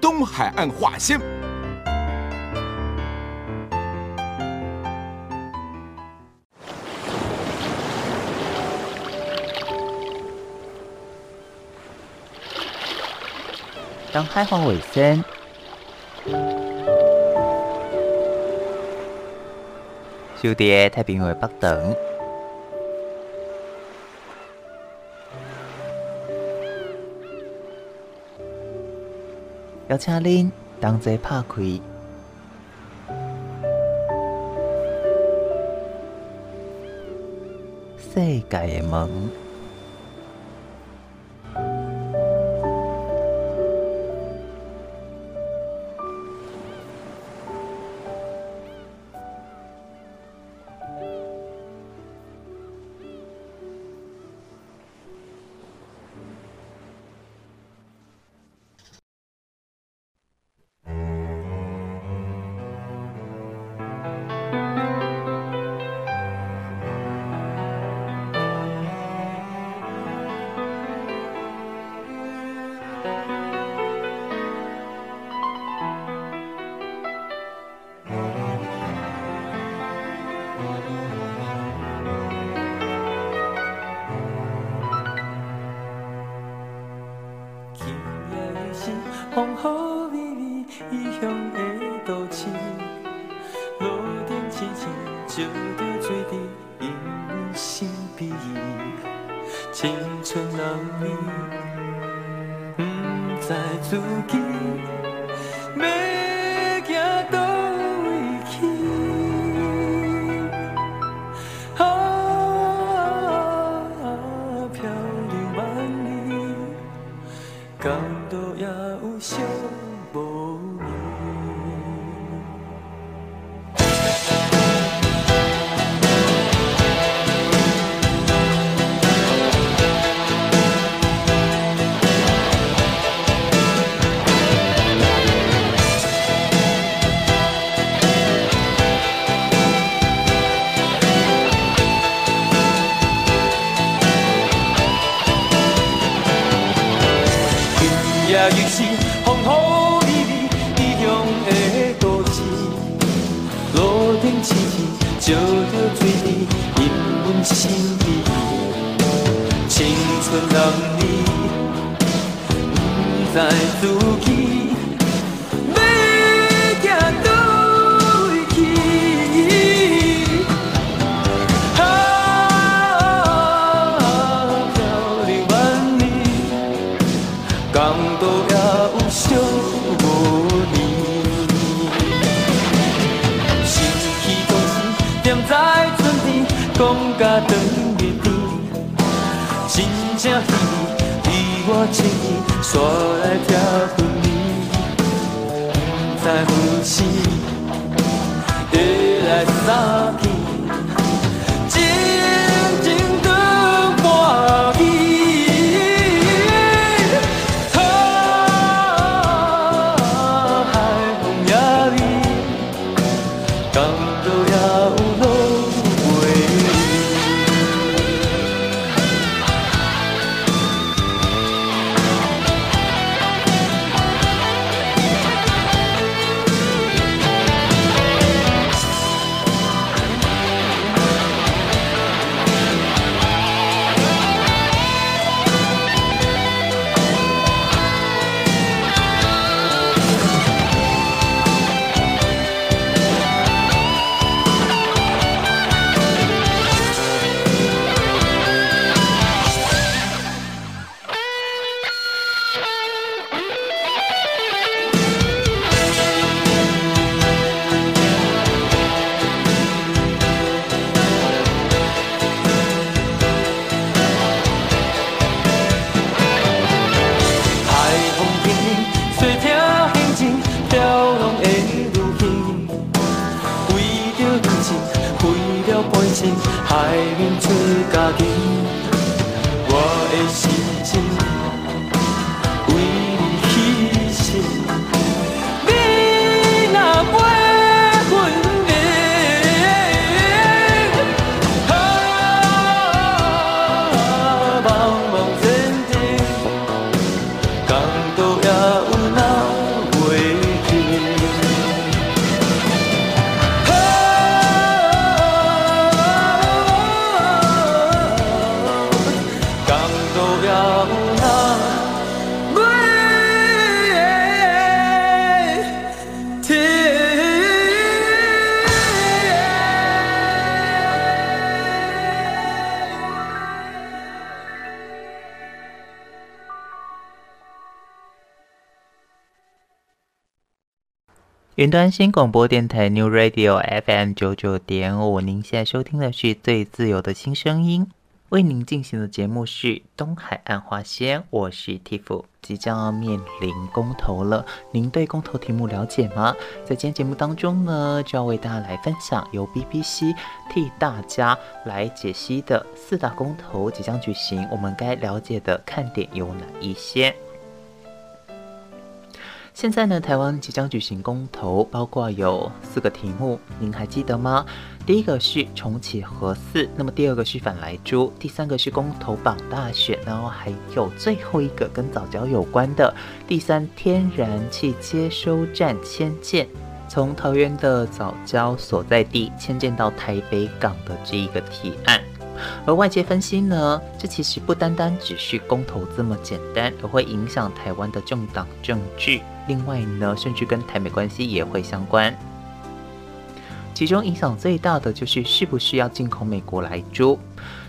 东海岸画仙当开放尾声。小蝶太平为不等邀请您同齐拍开世界的门。讲甲长影日，真正稀微，离我千里，煞来飘分离，不知时会来散去。云端新广播电台 New Radio FM 九九点五，您现在收听的是最自由的新声音。为您进行的节目是东海岸花仙，我是 Tiff。即将要面临公投了，您对公投题目了解吗？在今天节目当中呢，就要为大家来分享由 BBC 替大家来解析的四大公投即将举行，我们该了解的看点有哪一些？现在呢，台湾即将举行公投，包括有四个题目，您还记得吗？第一个是重启核四，那么第二个是反莱猪，第三个是公投绑大选，然后还有最后一个跟早教有关的第三天然气接收站迁建，从桃园的早教所在地迁建到台北港的这一个提案。而外界分析呢，这其实不单单只是公投这么简单，而会影响台湾的政党政治。另外呢，甚至跟台美关系也会相关。其中影响最大的就是是不是要进口美国莱猪，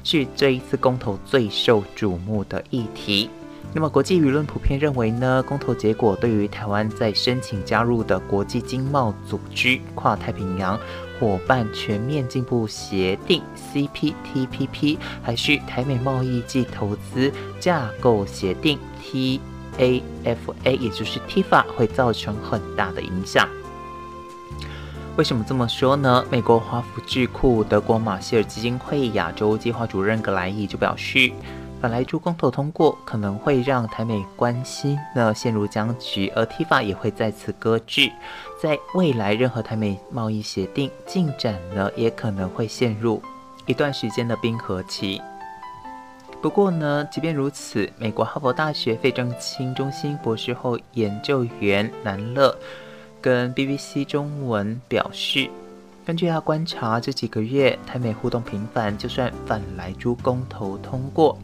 是这一次公投最受瞩目的议题。那么国际舆论普遍认为呢，公投结果对于台湾在申请加入的国际经贸组织跨太平洋伙伴全面进步协定 （CPTPP） 还是台美贸易暨投资架构协定 （T）。AFA，也就是 TIFA，会造成很大的影响。为什么这么说呢？美国华府智库德国马歇尔基金会亚洲计划主任格莱伊就表示，本来猪公投通过可能会让台美关系呢陷入僵局，而 TIFA 也会再次搁置。在未来，任何台美贸易协定进展呢，也可能会陷入一段时间的冰河期。不过呢，即便如此，美国哈佛大学费正清中心博士后研究员南乐跟 BBC 中文表示，根据他观察，这几个月台美互动频繁，就算反莱猪公投通过，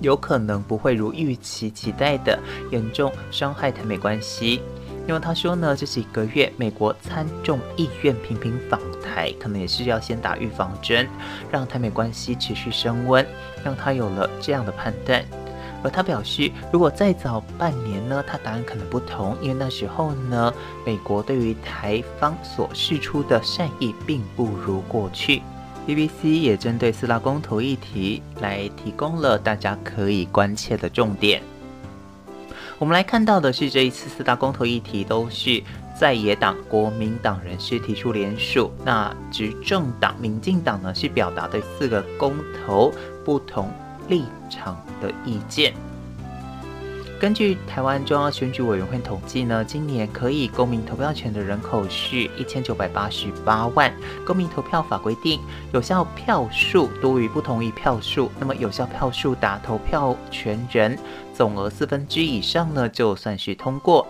有可能不会如预期期待的严重伤害台美关系。因为他说呢，这几个月美国参众议院频频访台，可能也是要先打预防针，让台美关系持续升温，让他有了这样的判断。而他表示，如果再早半年呢，他答案可能不同，因为那时候呢，美国对于台方所释出的善意并不如过去。BBC 也针对四大公投议题来提供了大家可以关切的重点。我们来看到的是，这一次四大公投议题都是在野党国民党人士提出联署，那执政党民进党呢是表达对四个公投不同立场的意见。根据台湾中央选举委员会统计呢，今年可以公民投票权的人口是一千九百八十八万。公民投票法规定，有效票数多于不同意票数，那么有效票数达投票权人总额四分之以上呢，就算是通过。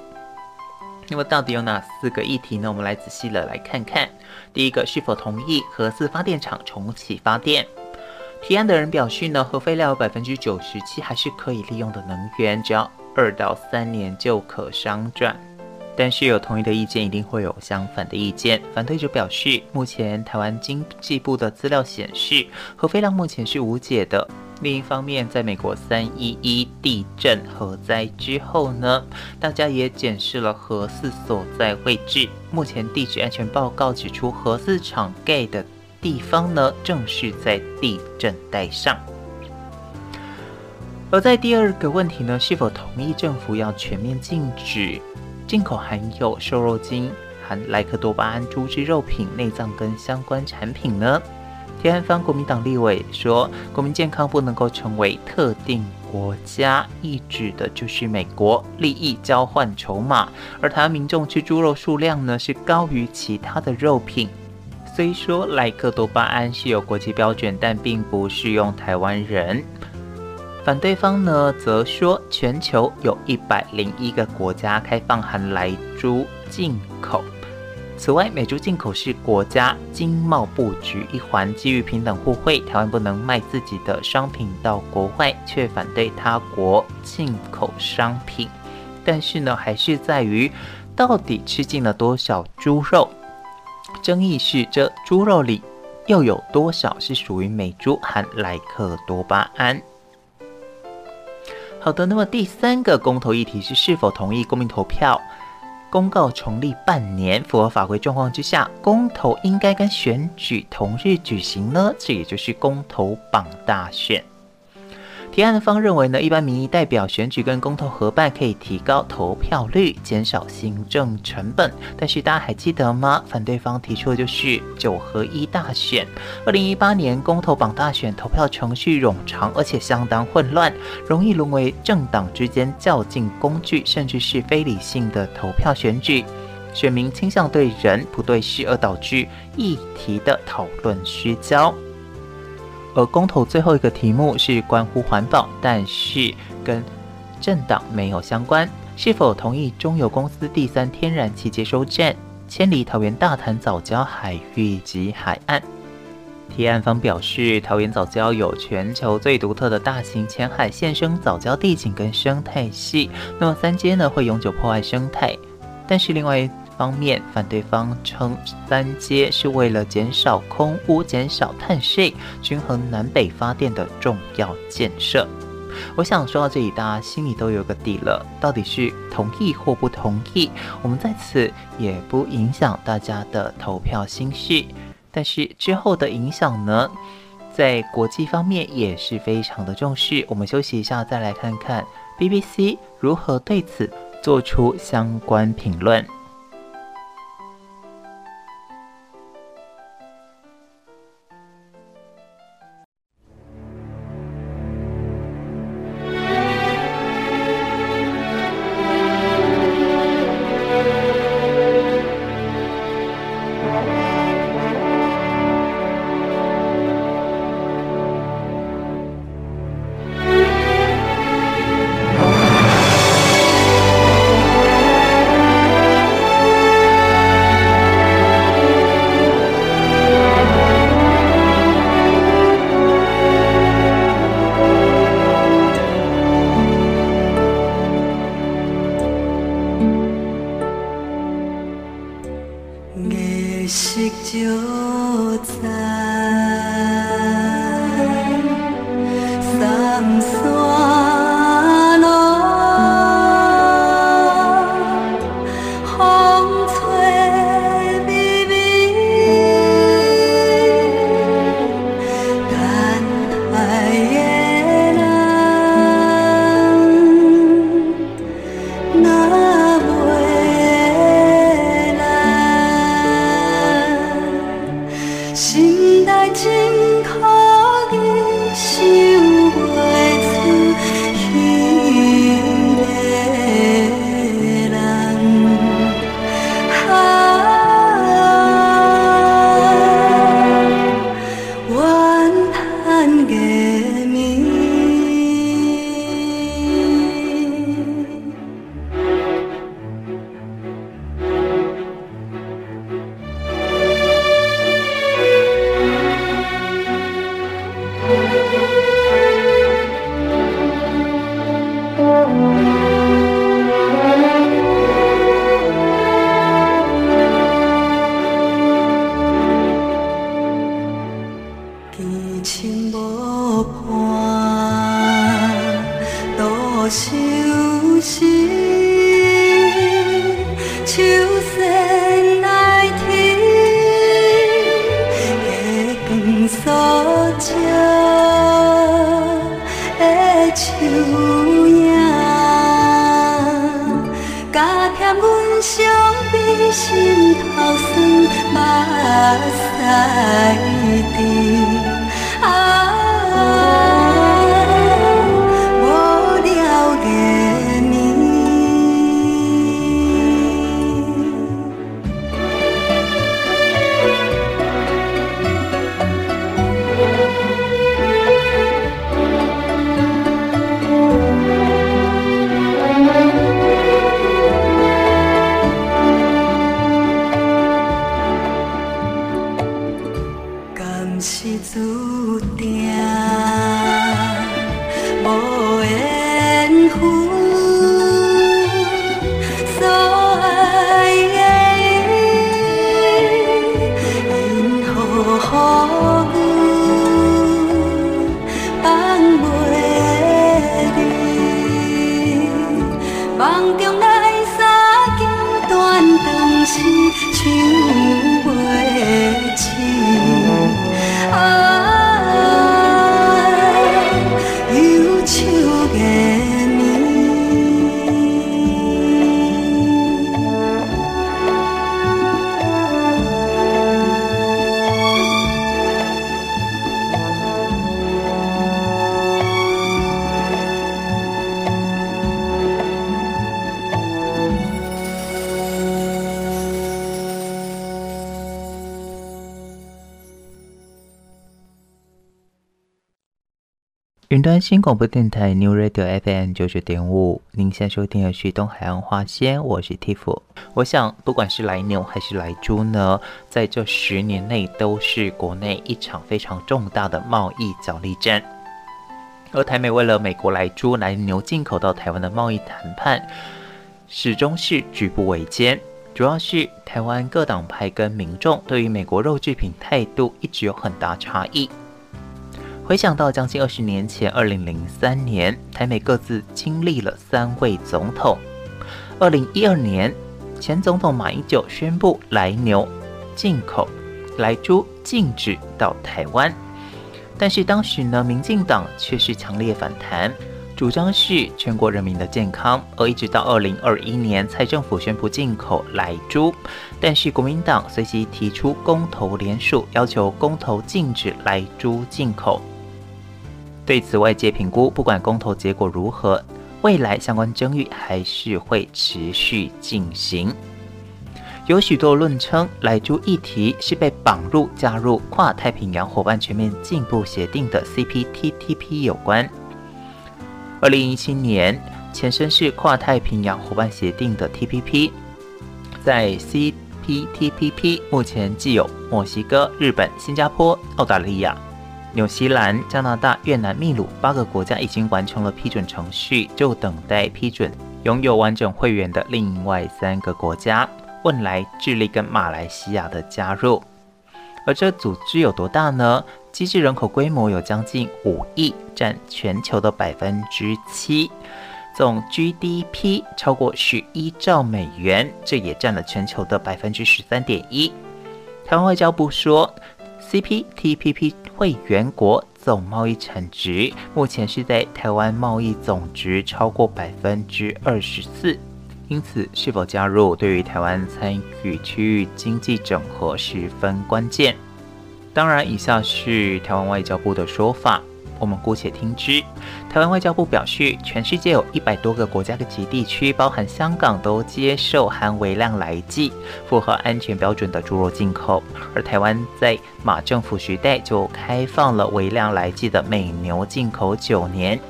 那么到底有哪四个议题呢？我们来仔细的来看看。第一个，是否同意核四发电厂重启发电？提案的人表示呢，核废料百分之九十七还是可以利用的能源，只要二到三年就可商转，但是有同意的意见，一定会有相反的意见。反对者表示，目前台湾经济部的资料显示，核废料目前是无解的。另一方面，在美国三一一地震核灾之后呢，大家也检视了核四所在位置，目前地质安全报告指出，核四厂盖的地方呢，正是在地震带上。而在第二个问题呢，是否同意政府要全面禁止进口含有瘦肉精、含莱克多巴胺猪只肉品、内脏跟相关产品呢？天安方国民党立委说，国民健康不能够成为特定国家，意指的就是美国利益交换筹码。而台湾民众吃猪肉数量呢，是高于其他的肉品。虽说莱克多巴胺是有国际标准，但并不适用台湾人。反对方呢，则说全球有一百零一个国家开放含莱猪进口。此外，美猪进口是国家经贸布局一环，基于平等互惠，台湾不能卖自己的商品到国外，却反对他国进口商品。但是呢，还是在于到底吃进了多少猪肉？争议是这猪肉里又有多少是属于美猪含莱克多巴胺？好的，那么第三个公投议题是是否同意公民投票？公告成立半年，符合法规状况之下，公投应该跟选举同日举行呢？这也就是公投榜大选。提案方认为呢，一般民意代表选举跟公投合办可以提高投票率，减少行政成本。但是大家还记得吗？反对方提出的就是九合一大选。二零一八年公投榜大选，投票程序冗长，而且相当混乱，容易沦为政党之间较劲工具，甚至是非理性的投票选举。选民倾向对人不对事，而导致议题的讨论失焦。而公投最后一个题目是关乎环保，但是跟政党没有相关。是否同意中油公司第三天然气接收站迁离桃园大潭藻礁海域及海岸？提案方表示，桃园藻礁有全球最独特的大型浅海现生藻礁地景跟生态系，那么三阶呢会永久破坏生态，但是另外。方面，反对方称三阶是为了减少空污、减少碳税、均衡南北发电的重要建设。我想说到这里，大家心里都有个底了，到底是同意或不同意？我们在此也不影响大家的投票心绪。但是之后的影响呢，在国际方面也是非常的重视。我们休息一下，再来看看 BBC 如何对此做出相关评论。新广播电台 New Radio FM 九九点五，您现在收听的是东海岸花仙，我是 Tiff。我想，不管是来牛还是来猪呢，在这十年内都是国内一场非常重大的贸易角力战。而台美为了美国来猪来牛进口到台湾的贸易谈判，始终是举步维艰。主要是台湾各党派跟民众对于美国肉制品态度一直有很大差异。回想到将近二十年前，二零零三年，台美各自经历了三位总统。二零一二年，前总统马英九宣布来牛进口，来猪禁止到台湾。但是当时呢，民进党却是强烈反弹，主张是全国人民的健康。而一直到二零二一年，蔡政府宣布进口来猪，但是国民党随即提出公投联署，要求公投禁止来猪进口。对此，外界评估，不管公投结果如何，未来相关争议还是会持续进行。有许多论称，莱猪议题是被绑入加入跨太平洋伙伴全面进步协定的 CPTPP 有关。二零一七年，前身是跨太平洋伙伴协定的 TPP，在 CPTPP 目前既有墨西哥、日本、新加坡、澳大利亚。纽西兰、加拿大、越南、秘鲁八个国家已经完成了批准程序，就等待批准拥有完整会员的另外三个国家——汶莱、智利跟马来西亚的加入。而这组织有多大呢？机制人口规模有将近五亿，占全球的百分之七，总 GDP 超过十一兆美元，这也占了全球的百分之十三点一。台湾外交部说。CPTPP 会员国总贸易产值目前是在台湾贸易总值超过百分之二十四，因此是否加入对于台湾参与区域经济整合十分关键。当然，以下是台湾外交部的说法。我们姑且听之。台湾外交部表示，全世界有一百多个国家及地区，包含香港，都接受含微量来剂、符合安全标准的猪肉进口。而台湾在马政府时代就开放了微量来剂的美牛进口九年。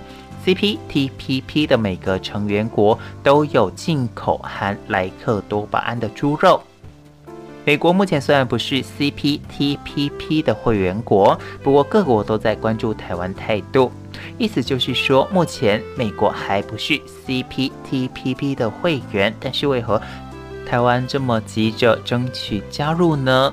CPTPP 的每个成员国都有进口含莱克多巴胺的猪肉。美国目前虽然不是 CPTPP 的会员国，不过各国都在关注台湾态度。意思就是说，目前美国还不是 CPTPP 的会员，但是为何台湾这么急着争取加入呢？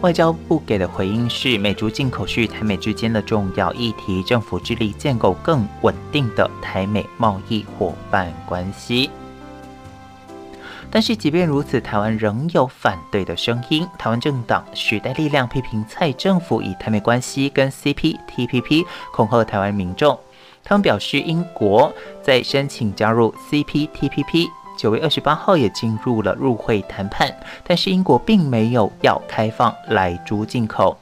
外交部给的回应是：美猪进口是台美之间的重要议题，政府致力建构更稳定的台美贸易伙伴关系。但是，即便如此，台湾仍有反对的声音。台湾政党时代力量批评蔡政府以台美关系跟 CPTPP 恐吓台湾民众。他们表示，英国在申请加入 CPTPP 九月二十八号也进入了入会谈判，但是英国并没有要开放莱猪进口。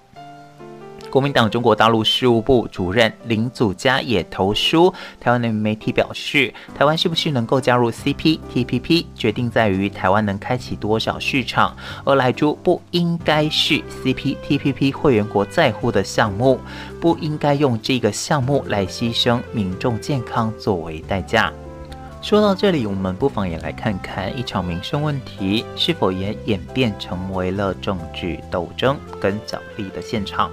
国民党中国大陆事务部主任林祖嘉也投书台湾的媒体，表示，台湾是不是能够加入 CPTPP，决定在于台湾能开启多少市场，而莱猪不应该是 CPTPP 会员国在乎的项目，不应该用这个项目来牺牲民众健康作为代价。说到这里，我们不妨也来看看一场民生问题是否也演变成为了政治斗争跟角力的现场。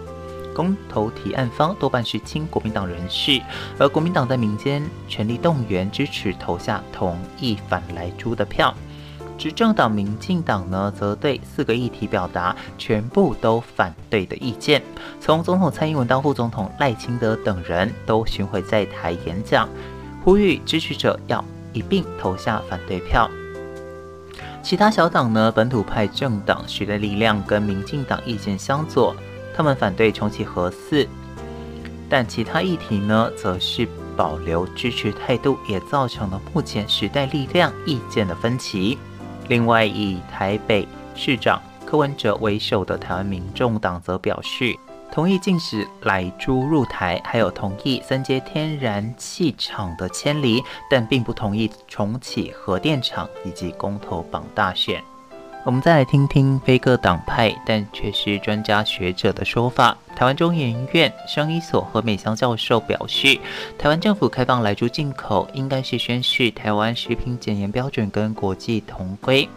公投提案方多半是亲国民党人士，而国民党在民间全力动员支持投下同意反莱猪的票。执政党民进党呢，则对四个议题表达全部都反对的意见。从总统蔡英文到副总统赖清德等人都巡回在台演讲，呼吁支持者要一并投下反对票。其他小党呢，本土派政党时代力量跟民进党意见相左。他们反对重启核四，但其他议题呢，则是保留支持态度，也造成了目前时代力量意见的分歧。另外，以台北市长柯文哲为首的台湾民众党则表示，同意禁止莱猪入台，还有同意三接天然气厂的迁离，但并不同意重启核电厂以及公投绑大选。我们再来听听非各党派，但却是专家学者的说法。台湾中研院生医所何美香教授表示，台湾政府开放来猪进口，应该是宣示台湾食品检验标准跟国际同规。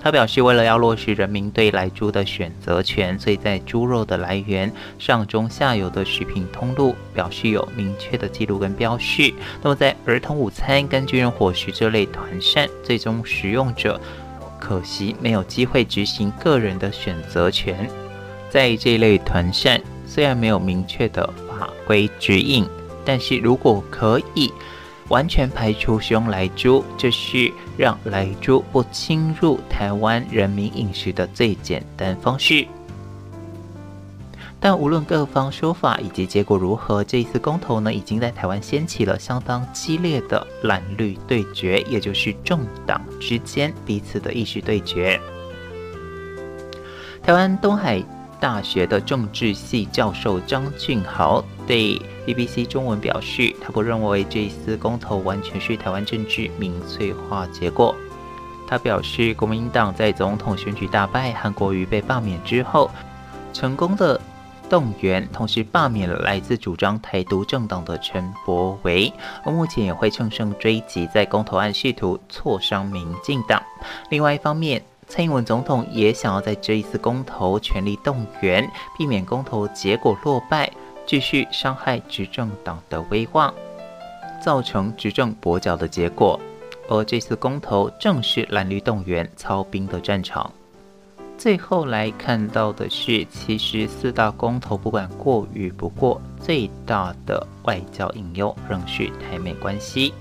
他表示，为了要落实人民对来猪的选择权，所以在猪肉的来源上中下游的食品通路表示有明确的记录跟标示。那么在儿童午餐跟军人伙食这类团膳，最终食用者。可惜没有机会执行个人的选择权。在这类团扇，虽然没有明确的法规指引，但是如果可以完全排除使用莱猪，这是让莱猪不侵入台湾人民饮食的最简单方式。但无论各方说法以及结果如何，这一次公投呢，已经在台湾掀起了相当激烈的蓝绿对决，也就是政党之间彼此的意识对决。台湾东海大学的政治系教授张俊豪对 BBC 中文表示，他不认为这一次公投完全是台湾政治民粹化结果。他表示，国民党在总统选举大败，韩国瑜被罢免之后，成功的。动员，同时罢免了来自主张台独政党的陈柏惟，而目前也会乘胜追击，在公投案试图挫伤民进党。另外一方面，蔡英文总统也想要在这一次公投全力动员，避免公投结果落败，继续伤害执政党的威望，造成执政跛脚的结果。而这次公投正是蓝绿动员操兵的战场。最后来看到的是，其实四大公投不管过与不过，最大的外交隐忧仍是台美关系。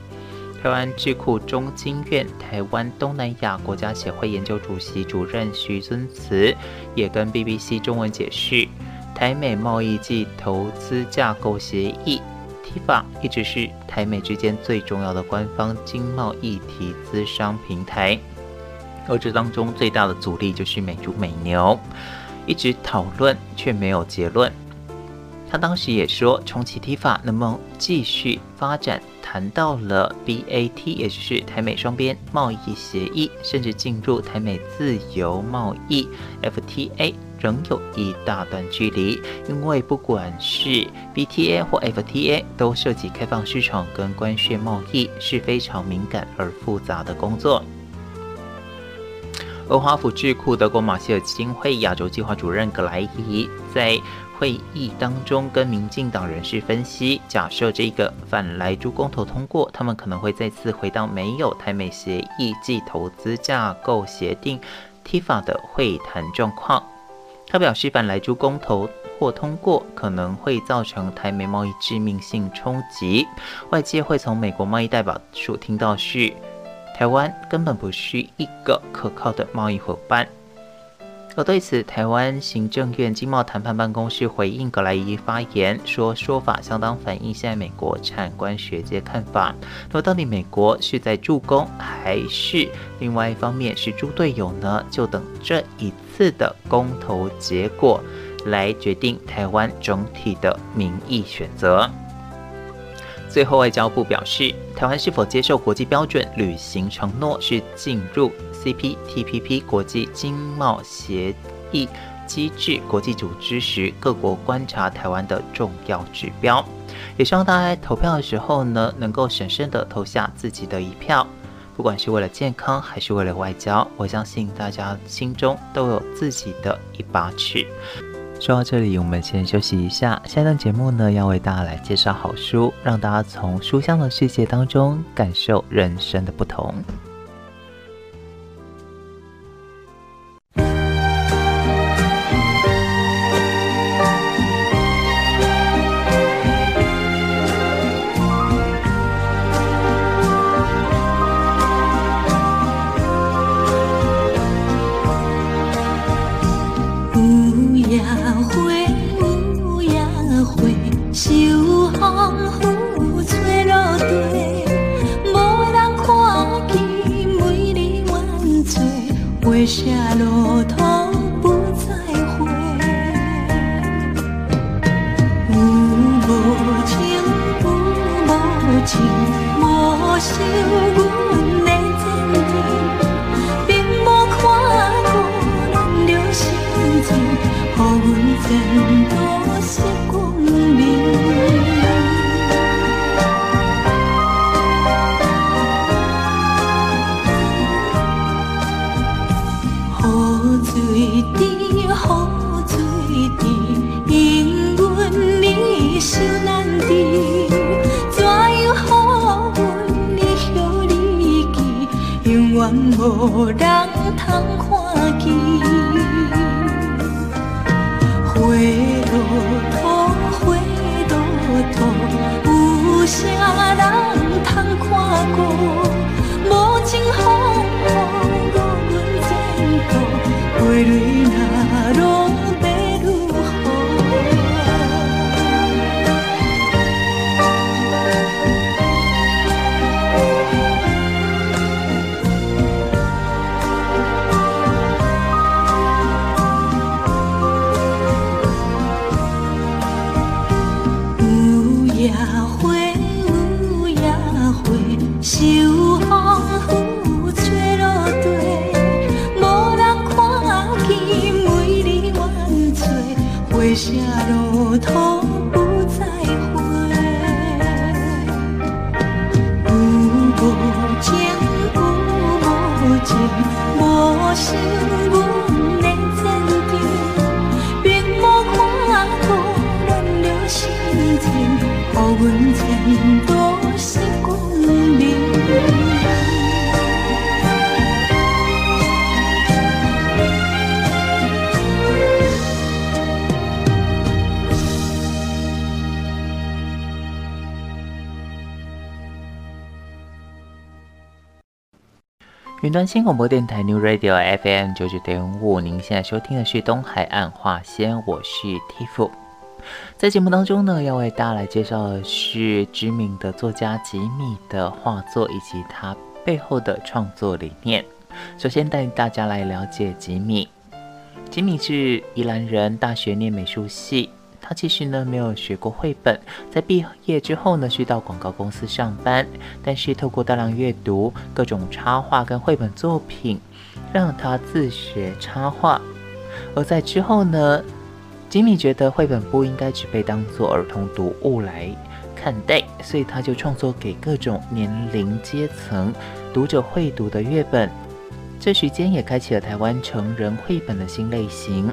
台湾智库中经院台湾东南亚国家协会研究主席主任徐尊慈也跟 BBC 中文解释，台美贸易暨投资架构协议 （TIFA） 一直是台美之间最重要的官方经贸议题咨商平台。而这当中最大的阻力就是美猪美牛，一直讨论却没有结论。他当时也说，重启 T 法能不能继续发展，谈到了 BAT，也就是台美双边贸易协议，甚至进入台美自由贸易 FTA，仍有一大段距离。因为不管是 BTA 或 FTA，都涉及开放市场跟关税贸易，是非常敏感而复杂的工作。而华府智库德国马歇尔基金会亚洲计划主任格莱伊在会议当中跟民进党人士分析，假设这个反莱猪公投通过，他们可能会再次回到没有台美协议暨投资架构协定 TIFA 的会谈状况。他表示，反莱猪公投或通过，可能会造成台美贸易致命性冲击，外界会从美国贸易代表处听到是。台湾根本不是一个可靠的贸易伙伴。而对此，台湾行政院经贸谈判办公室回应格莱伊发言说，说法相当反映现在美国产官学界看法。那么，到底美国是在助攻，还是另外一方面是猪队友呢？就等这一次的公投结果来决定台湾整体的民意选择。最后，外交部表示，台湾是否接受国际标准、履行承诺，是进入 CPTPP 国际经贸协议机制国际组织时，各国观察台湾的重要指标。也希望大家在投票的时候呢，能够审慎地投下自己的一票，不管是为了健康，还是为了外交，我相信大家心中都有自己的一把尺。说到这里，我们先休息一下。下一段节目呢，要为大家来介绍好书，让大家从书香的世界当中感受人生的不同。云端新广播电台 New Radio FM 九九点五，您现在收听的是东海岸话先，我是 Tiff。在节目当中呢，要为大家来介绍的是知名的作家吉米的画作以及他背后的创作理念。首先带大家来了解吉米。吉米是宜兰人，大学念美术系。他其实呢没有学过绘本，在毕业之后呢去到广告公司上班，但是透过大量阅读各种插画跟绘本作品，让他自学插画。而在之后呢，吉米觉得绘本不应该只被当作儿童读物来看待，所以他就创作给各种年龄阶层读者会读的阅本，这时间也开启了台湾成人绘本的新类型。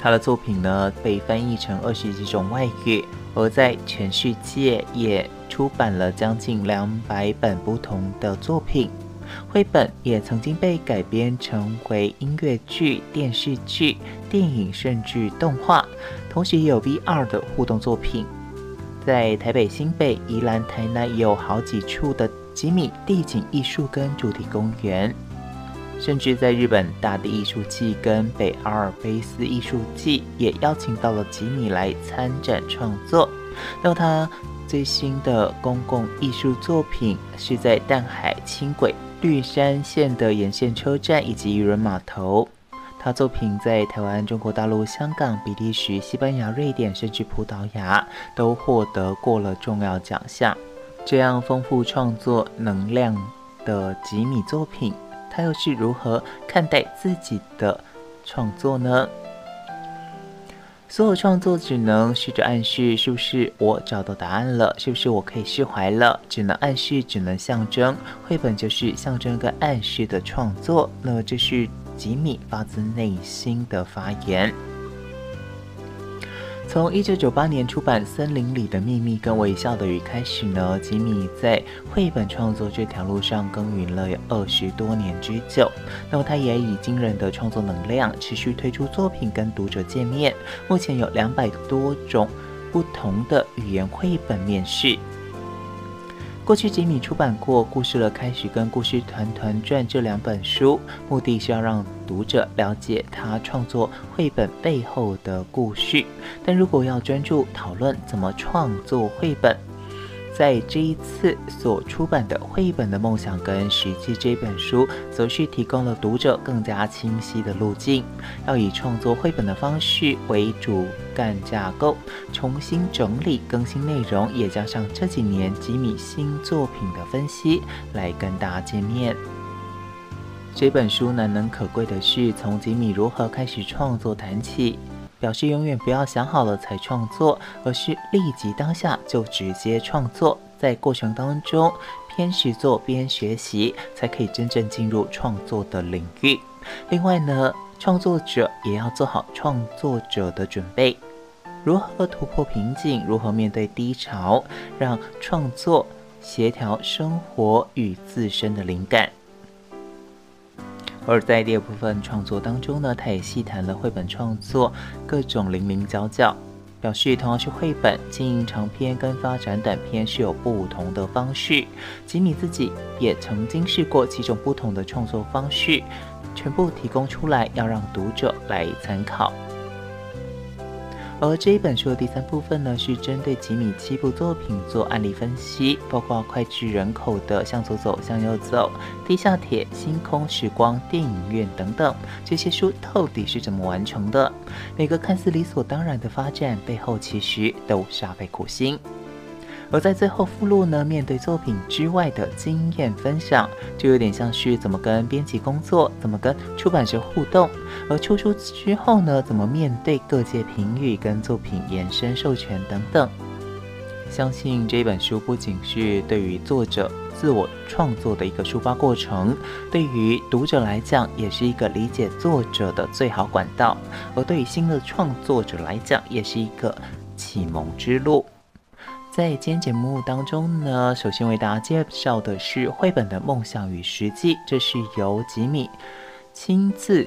他的作品呢，被翻译成二十几种外语，而在全世界也出版了将近两百本不同的作品。绘本也曾经被改编成为音乐剧、电视剧、电影，甚至动画，同时也有 VR 的互动作品。在台北、新北、宜兰、台南也有好几处的吉米地景艺术跟主题公园。甚至在日本大地艺术季跟北阿尔卑斯艺术季也邀请到了吉米来参展创作。那么他最新的公共艺术作品是在淡海轻轨绿山线的沿线车站以及渔人码头。他作品在台湾、中国大陆、香港、比利时、西班牙、瑞典，甚至葡萄牙都获得过了重要奖项。这样丰富创作能量的吉米作品，他又是如何看待自己的创作呢？所有创作只能试着暗示，是不是我找到答案了？是不是我可以释怀了？只能暗示，只能象征。绘本就是象征跟暗示的创作。那这是吉米发自内心的发言。从一九九八年出版《森林里的秘密》跟《微笑的雨》开始呢，吉米在绘本创作这条路上耕耘了有二十多年之久。那么他也以惊人的创作能量，持续推出作品跟读者见面。目前有两百多种不同的语言绘本面世。过去，吉米出版过《故事了开始》跟《故事团团转》这两本书，目的是要让读者了解他创作绘本背后的故事。但如果要专注讨论怎么创作绘本，在这一次所出版的《绘本的梦想跟实际》这本书，则是提供了读者更加清晰的路径，要以创作绘本的方式为主干架构，重新整理更新内容，也加上这几年吉米新作品的分析，来跟大家见面。这本书难能可贵的是，从吉米如何开始创作谈起。表示永远不要想好了才创作，而是立即当下就直接创作，在过程当中边实作边学习，才可以真正进入创作的领域。另外呢，创作者也要做好创作者的准备，如何突破瓶颈，如何面对低潮，让创作协调生活与自身的灵感。而在第二部分创作当中呢，他也细谈了绘本创作各种零零角角，表示同样是绘本，经营长篇跟发展短篇是有不同的方式。吉米自己也曾经试过几种不同的创作方式，全部提供出来，要让读者来参考。而这一本书的第三部分呢，是针对吉米七部作品做案例分析，包括脍炙人口的《向左走，向右走》、《地下铁》、《星空时光》、电影院等等，这些书到底是怎么完成的？每个看似理所当然的发展背后，其实都煞费苦心。而在最后附录呢，面对作品之外的经验分享，就有点像是怎么跟编辑工作，怎么跟出版社互动，而出书之后呢，怎么面对各界评语跟作品延伸授权等等。相信这本书不仅是对于作者自我创作的一个抒发过程，对于读者来讲，也是一个理解作者的最好管道；而对于新的创作者来讲，也是一个启蒙之路。在今天节目当中呢，首先为大家介绍的是绘本的梦想与实际，这是由吉米亲自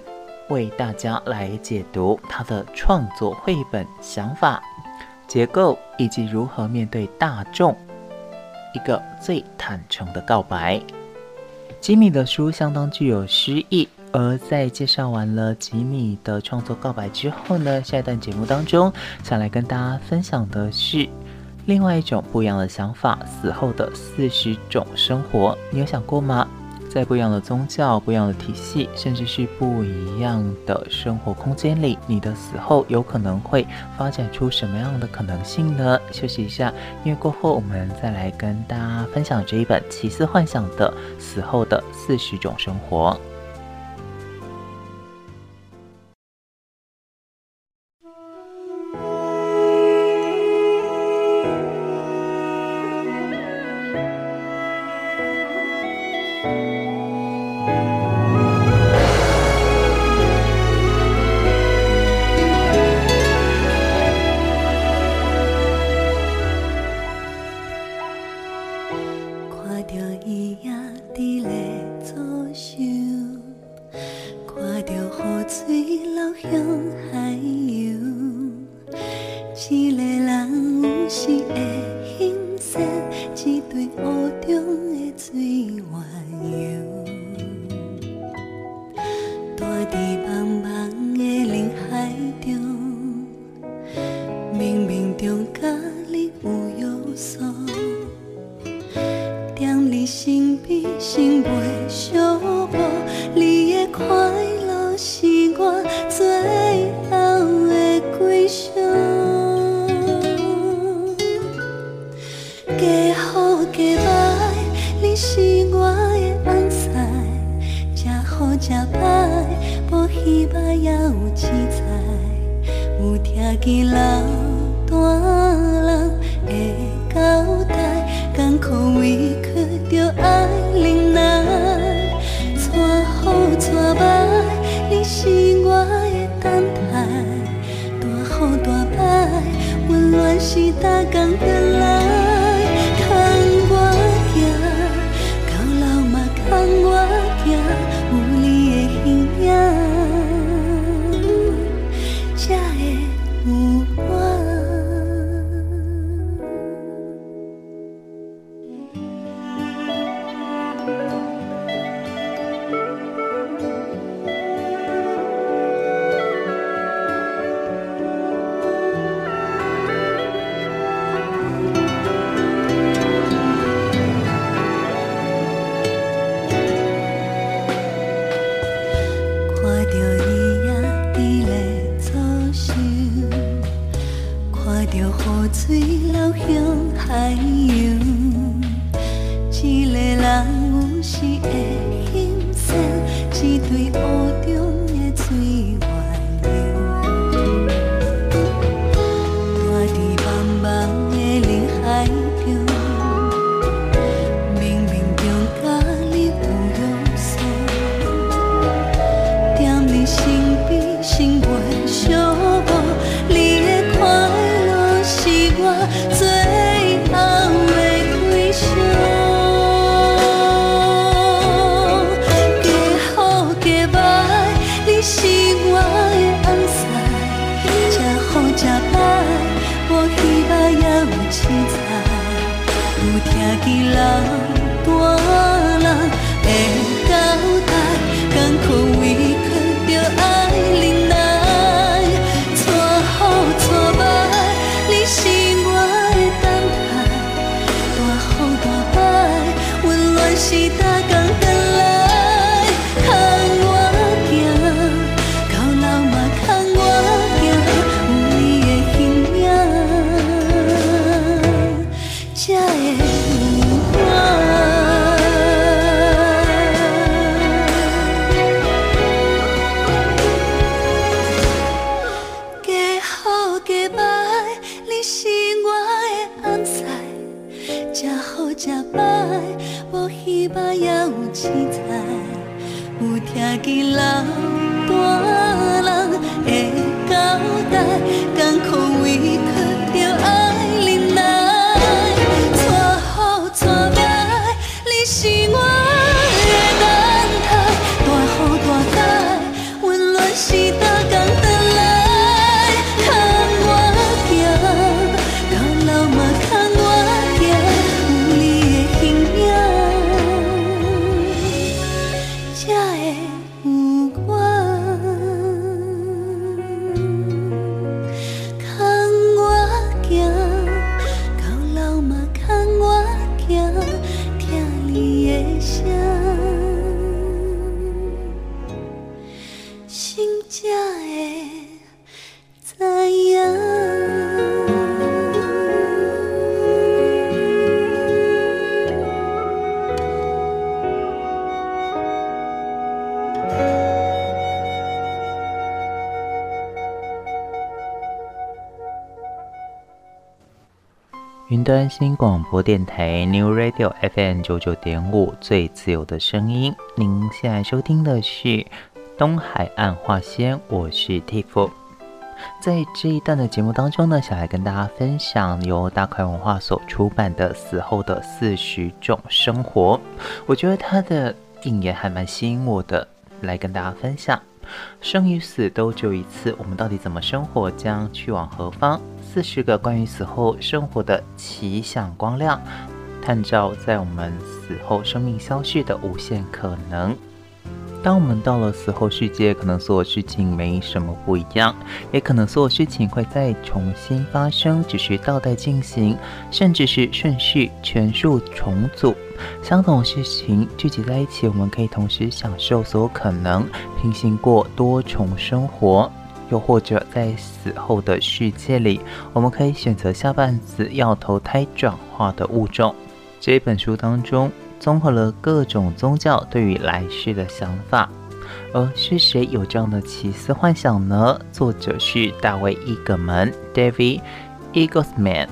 为大家来解读他的创作绘本想法、结构以及如何面对大众，一个最坦诚的告白。吉米的书相当具有诗意，而在介绍完了吉米的创作告白之后呢，下一段节目当中想来跟大家分享的是。另外一种不一样的想法，死后的四十种生活，你有想过吗？在不一样的宗教、不一样的体系，甚至是不一样的生活空间里，你的死后有可能会发展出什么样的可能性呢？休息一下，音乐过后，我们再来跟大家分享这一本奇思幻想的死后的四十种生活。温暖是逐端新广播电台 New Radio FM 九九点五，最自由的声音。您现在收听的是东海岸话先，我是 Tiff。在这一段的节目当中呢，想来跟大家分享由大块文化所出版的《死后的四十种生活》。我觉得它的引言还蛮吸引我的，来跟大家分享。生与死都只有一次，我们到底怎么生活，将去往何方？四十个关于死后生活的奇想光亮，探照在我们死后生命消逝的无限可能。当我们到了死后世界，可能所有事情没什么不一样，也可能所有事情会再重新发生，只是倒带进行，甚至是顺序全数重组。相同的事情聚集在一起，我们可以同时享受所有可能，平行过多重生活。又或者在死后的世界里，我们可以选择下半子要投胎转化的物种。这本书当中综合了各种宗教对于来世的想法。而是谁有这样的奇思幻想呢？作者是大卫·伊格门 （David Eaglesman），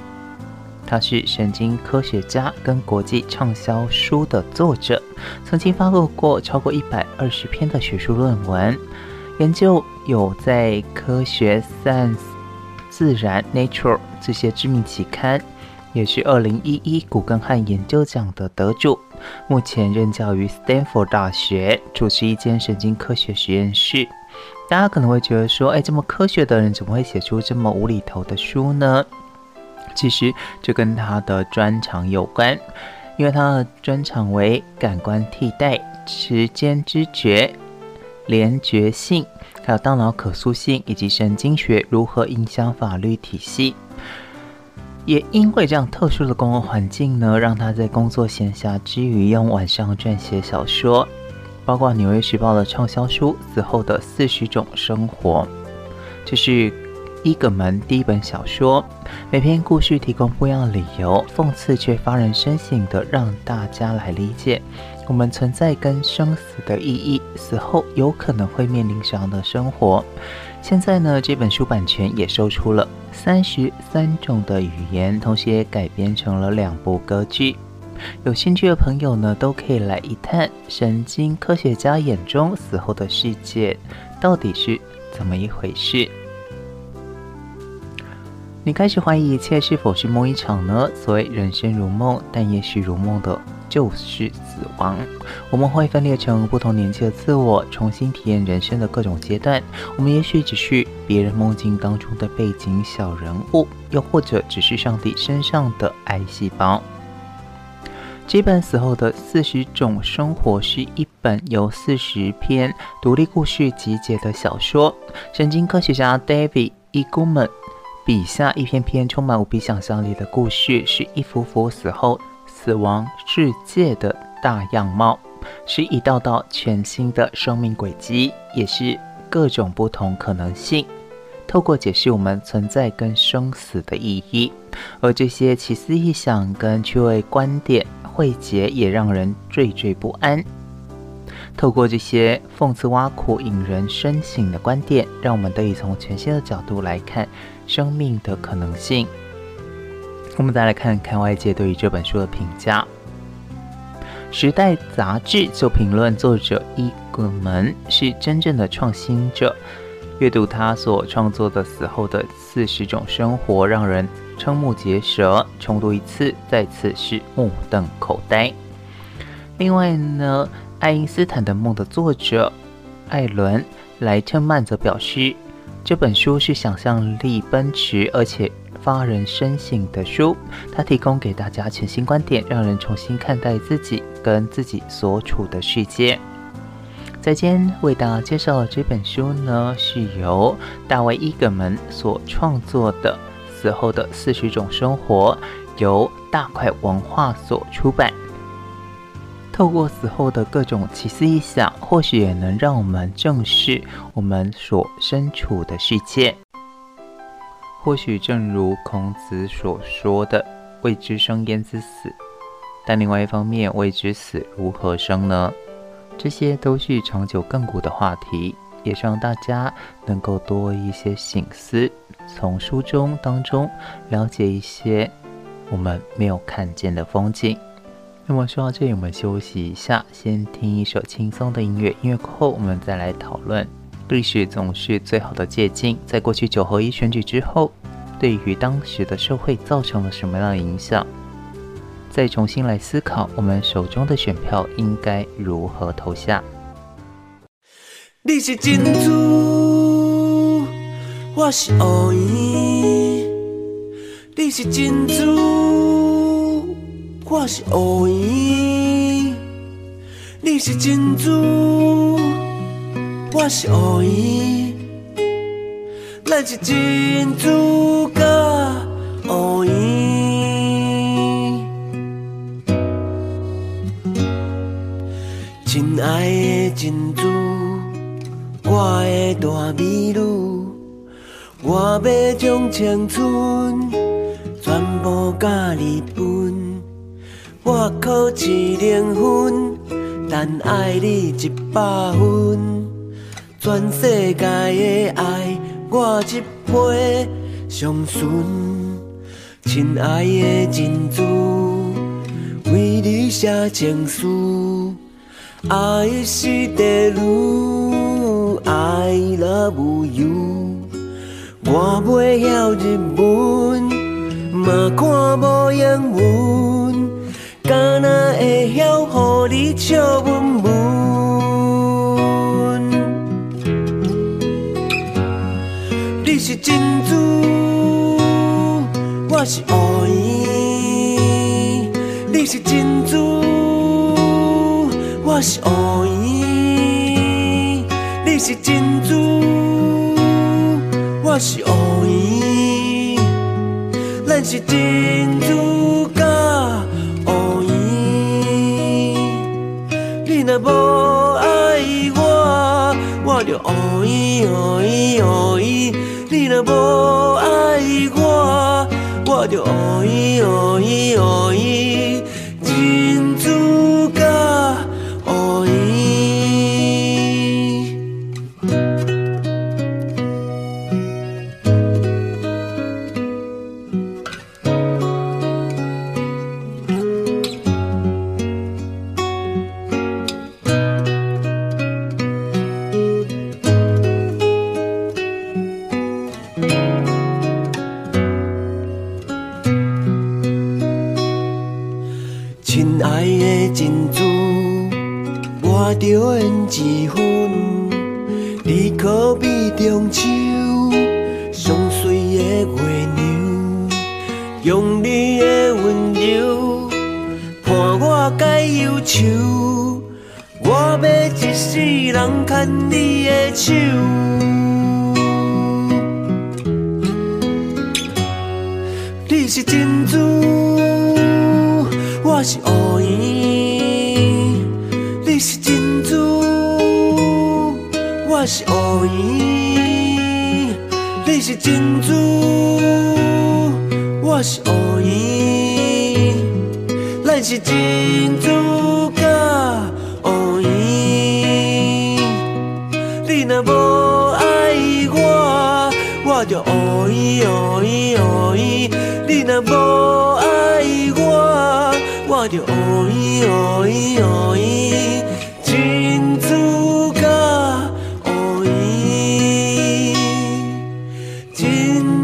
他是神经科学家跟国际畅销书的作者，曾经发布过超过一百二十篇的学术论文。研究有在科学、Science、自然、Nature 这些知名期刊，也是二零一一古根汉研究奖的得主。目前任教于斯坦福大学，主持一间神经科学实验室。大家可能会觉得说，哎，这么科学的人怎么会写出这么无厘头的书呢？其实这跟他的专长有关，因为他的专长为感官替代、时间知觉。联觉性，还有大脑可塑性以及神经学如何影响法律体系，也因为这样特殊的工作环境呢，让他在工作闲暇之余用晚上撰写小说，包括《纽约时报》的畅销书《死后的四十种生活》，这是伊格门第一本小说。每篇故事提供不一样的理由，讽刺却发人深省的让大家来理解。我们存在跟生死的意义，死后有可能会面临什么样的生活？现在呢，这本书版权也售出了三十三种的语言，同时也改编成了两部歌剧。有兴趣的朋友呢，都可以来一探神经科学家眼中死后的世界到底是怎么一回事。你开始怀疑一切是否是梦一场呢？所谓人生如梦，但也许如梦的。就是死亡，我们会分裂成不同年纪的自我，重新体验人生的各种阶段。我们也许只是别人梦境当中的背景小人物，又或者只是上帝身上的癌细胞。这本死后的四十种生活是一本由四十篇独立故事集结的小说。神经科学家 David Eagleman 笔下一篇篇充满无比想象力的故事，是一幅幅死后。死亡世界的大样貌，是一道道全新的生命轨迹，也是各种不同可能性。透过解释我们存在跟生死的意义，而这些奇思异想跟趣味观点汇结，也让人惴惴不安。透过这些讽刺挖苦、引人深省的观点，让我们得以从全新的角度来看生命的可能性。我们再来看看外界对于这本书的评价。《时代》杂志就评论作者伊格门是真正的创新者。阅读他所创作的《死后的四十种生活》，让人瞠目结舌，重读一次再次是目瞪口呆。另外呢，《爱因斯坦的梦》的作者艾伦莱特曼则表示，这本书是想象力奔驰，而且。发人深省的书，它提供给大家全新观点，让人重新看待自己跟自己所处的世界。在今天为大家介绍的这本书呢，是由大卫·伊格门所创作的《死后的四十种生活》，由大块文化所出版。透过死后的各种奇思异想，或许也能让我们正视我们所身处的世界。或许正如孔子所说的“未知生焉知死”，但另外一方面，未知死如何生呢？这些都是长久亘古的话题，也是让大家能够多一些醒思，从书中当中了解一些我们没有看见的风景。那么说到这里，我们休息一下，先听一首轻松的音乐，音乐过后我们再来讨论。历史总是最好的借鉴。在过去九合一选举之后，对于当时的社会造成了什么样的影响？再重新来思考，我们手中的选票应该如何投下？你是珍珠，我是乌蝇。你是珍珠，我是乌蝇。你是珍珠。我是乌蝇，咱是珍珠甲乌蝇。亲爱的珍珠，我的大美女，我要将青春全部甲你分。我考一零分，但爱你一百分。全世界的爱，我一杯上顺。亲爱的珍珠，为你写情书。爱是地狱，I love you。我袂晓日文，嘛看无英文，敢若会晓乎你笑文文。你是珍珠，我是乌鱼。你是珍珠。我是乌鱼，你是珍珠。我是乌鱼，咱是珍珠甲乌蝇。你若无爱我，我就乌蝇乌蝇乌蝇。你若无爱我，我就乌蝇乌蝇乌蝇。in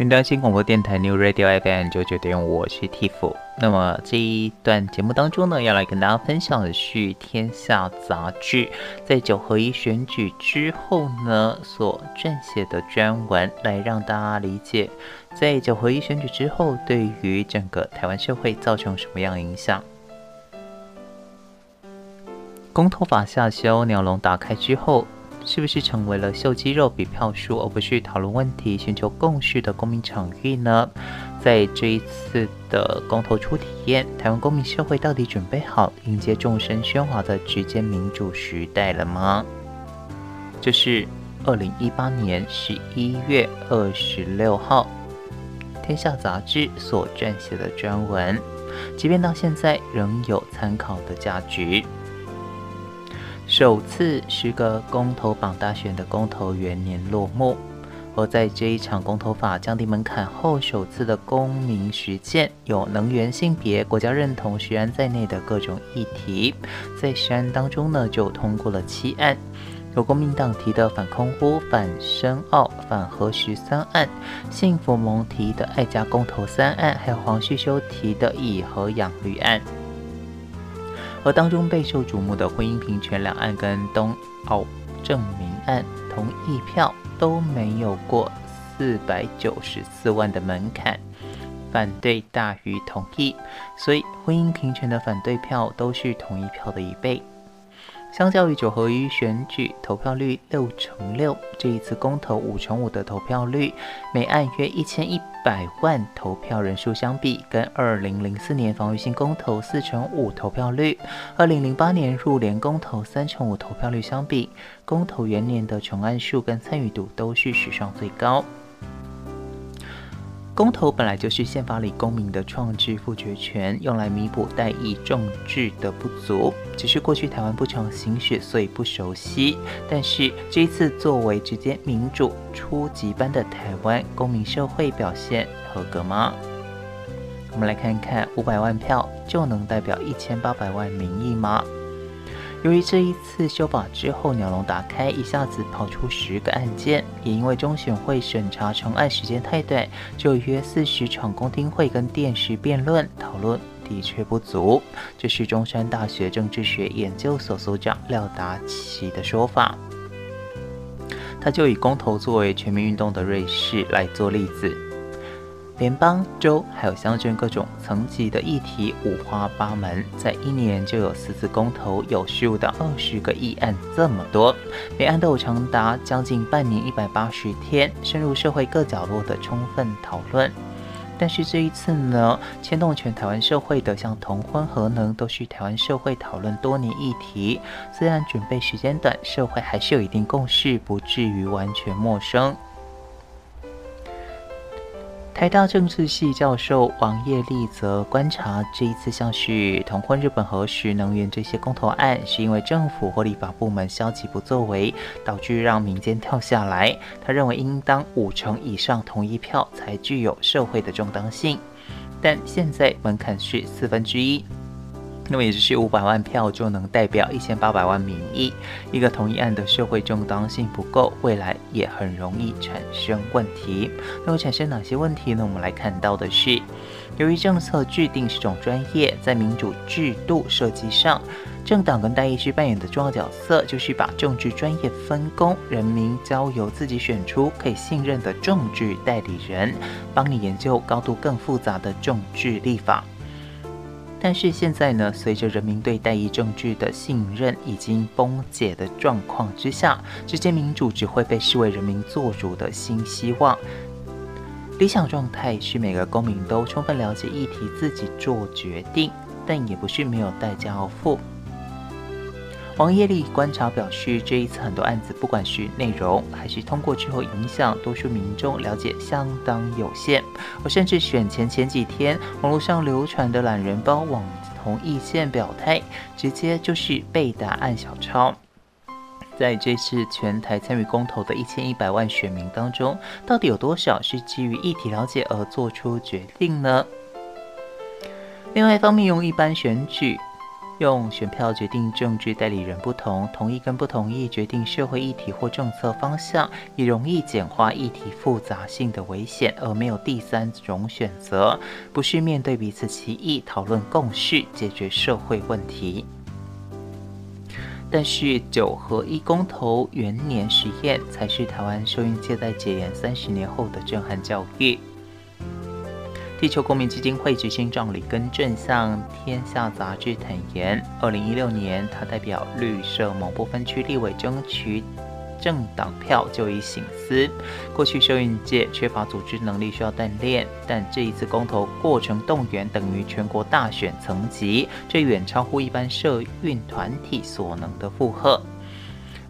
云端新广播电台 New Radio FM 九九点五，我是 TIF。那么这一段节目当中呢，要来跟大家分享的是《天下》杂志在九合一选举之后呢所撰写的专文，来让大家理解在九合一选举之后对于整个台湾社会造成什么样的影响。公投法下修，鸟笼打开之后。是不是成为了秀肌肉、比票数，而不是讨论问题、寻求共识的公民场域呢？在这一次的公投初体验，台湾公民社会到底准备好迎接众生喧哗的直接民主时代了吗？这是二零一八年十一月二十六号《天下》杂志所撰写的专文，即便到现在仍有参考的价值。首次时隔公投榜大选的公投元年落幕，而在这一场公投法降低门槛后，首次的公民实践有能源、性别、国家认同、食安在内的各种议题，在食安当中呢，就通过了七案，有公民党提的反空污、反深澳、反核食三案，幸福盟提的爱家公投三案，还有黄旭修提的以核养绿案。而当中备受瞩目的婚姻平权两岸跟东澳证明案，同意票都没有过四百九十四万的门槛，反对大于同意，所以婚姻平权的反对票都是同意票的一倍。相较于九合一选举投票率六成六，这一次公投五成五的投票率，每案约一千一百万投票人数相比，跟二零零四年防御性公投四成五投票率，二零零八年入联公投三成五投票率相比，公投元年的成案数跟参与度都是史上最高。公投本来就是宪法里公民的创制复决权，用来弥补代议政治的不足。只是过去台湾不常行使，所以不熟悉。但是这一次作为直接民主初级班的台湾公民社会表现合格吗？我们来看看，五百万票就能代表一千八百万民意吗？由于这一次修法之后，鸟笼打开，一下子跑出十个案件，也因为中选会审查成案时间太短，就约四十场公听会跟电视辩论讨论的确不足。这是中山大学政治学研究所所长廖达奇的说法。他就以公投作为全民运动的瑞士来做例子。联邦、州还有乡镇各种层级的议题五花八门，在一年就有四次公投，有十五到二十个议案，这么多，每案都有长达将近半年一百八十天，深入社会各角落的充分讨论。但是这一次呢，牵动全台湾社会的像同婚、核能，都是台湾社会讨论多年议题。虽然准备时间短，社会还是有一定共识，不至于完全陌生。台大政治系教授王业立则观察，这一次像是同婚、日本核实、能源这些公投案，是因为政府或立法部门消极不作为，导致让民间跳下来。他认为应当五成以上同意票才具有社会的正当性，但现在门槛是四分之一。那么也就是五百万票就能代表一千八百万民意，一个同意案的社会正当性不够，未来也很容易产生问题。那会产生哪些问题呢？我们来看到的是，由于政策制定是种专业，在民主制度设计上，政党跟代议制扮演的重要角色，就是把政治专业分工，人民交由自己选出可以信任的政治代理人，帮你研究高度更复杂的政治立法。但是现在呢，随着人民对代议政治的信任已经崩解的状况之下，直接民主只会被视为人民做主的新希望。理想状态是每个公民都充分了解议题，自己做决定，但也不是没有代价要付。王业力观察表示，这一次很多案子，不管是内容还是通过之后影响，多数民众了解相当有限。我甚至选前前几天，网络上流传的懒人包网同意见表态，直接就是背答案小抄。在这次全台参与公投的一千一百万选民当中，到底有多少是基于议题了解而做出决定呢？另外一方面，用一般选举。用选票决定政治代理人不同，同意跟不同意决定社会议题或政策方向，也容易简化议题复杂性的危险，而没有第三种选择，不是面对彼此歧义讨论共识，解决社会问题。但是九合一公投元年实验，才是台湾受孕届在解严三十年后的震撼教育。地球公民基金会执行长李根正向《天下杂志》坦言，二零一六年他代表绿色某部分区立委争取政党票就已醒思，过去社运界缺乏组织能力需要锻炼，但这一次公投过程动员等于全国大选层级，这远超乎一般社运团体所能的负荷。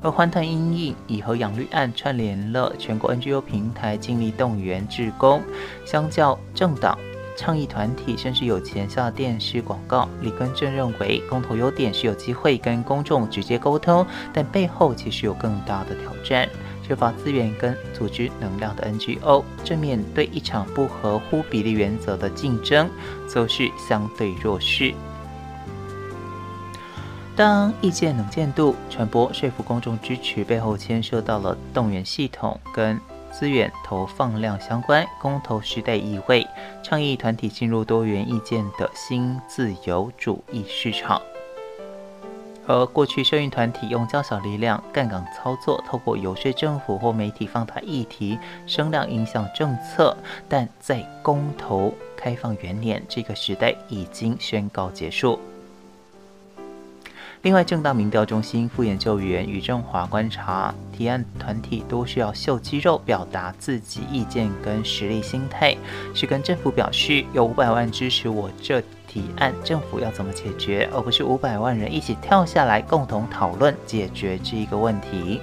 而欢腾因应以和养绿案串联了全国 NGO 平台，尽力动员志工。相较政党、倡议团体，甚至有钱下电视广告，李根正认为公投优点是有机会跟公众直接沟通，但背后其实有更大的挑战，缺乏资源跟组织能量的 NGO，正面对一场不合乎比例原则的竞争，则是相对弱势。当意见能见度传播、说服公众支持背后，牵涉到了动员系统跟资源投放量相关，公投时代意味倡议团体进入多元意见的新自由主义市场。而过去社运团体用较小力量杠杆操作，透过游说政府或媒体放大议题声量影响政策，但在公投开放元年，这个时代已经宣告结束。另外，政大民调中心副研究员余正华观察，提案团体都需要秀肌肉，表达自己意见跟实力心态，是跟政府表示有五百万支持我这提案，政府要怎么解决，而不是五百万人一起跳下来共同讨论解决这一个问题。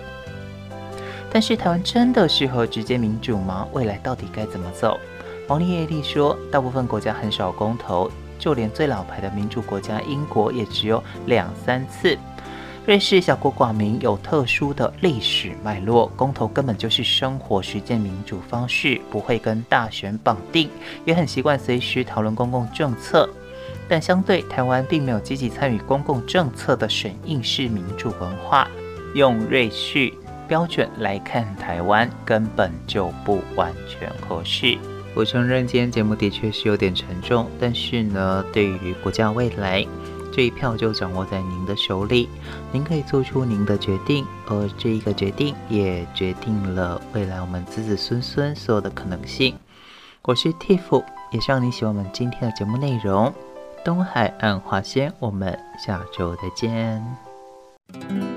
但是，台湾真的适合直接民主吗？未来到底该怎么走？王立业力说，大部分国家很少公投。就连最老牌的民主国家英国也只有两三次。瑞士小国寡民，有特殊的历史脉络，公投根本就是生活实践民主方式，不会跟大选绑定，也很习惯随时讨论公共政策。但相对台湾，并没有积极参与公共政策的审议式民主文化。用瑞士标准来看台湾，根本就不完全合适。我承认今天节目的确是有点沉重，但是呢，对于国家未来，这一票就掌握在您的手里，您可以做出您的决定，而这一个决定也决定了未来我们子子孙孙所有的可能性。我是 Tiff，也希望你喜欢我们今天的节目内容。东海岸花仙，我们下周再见。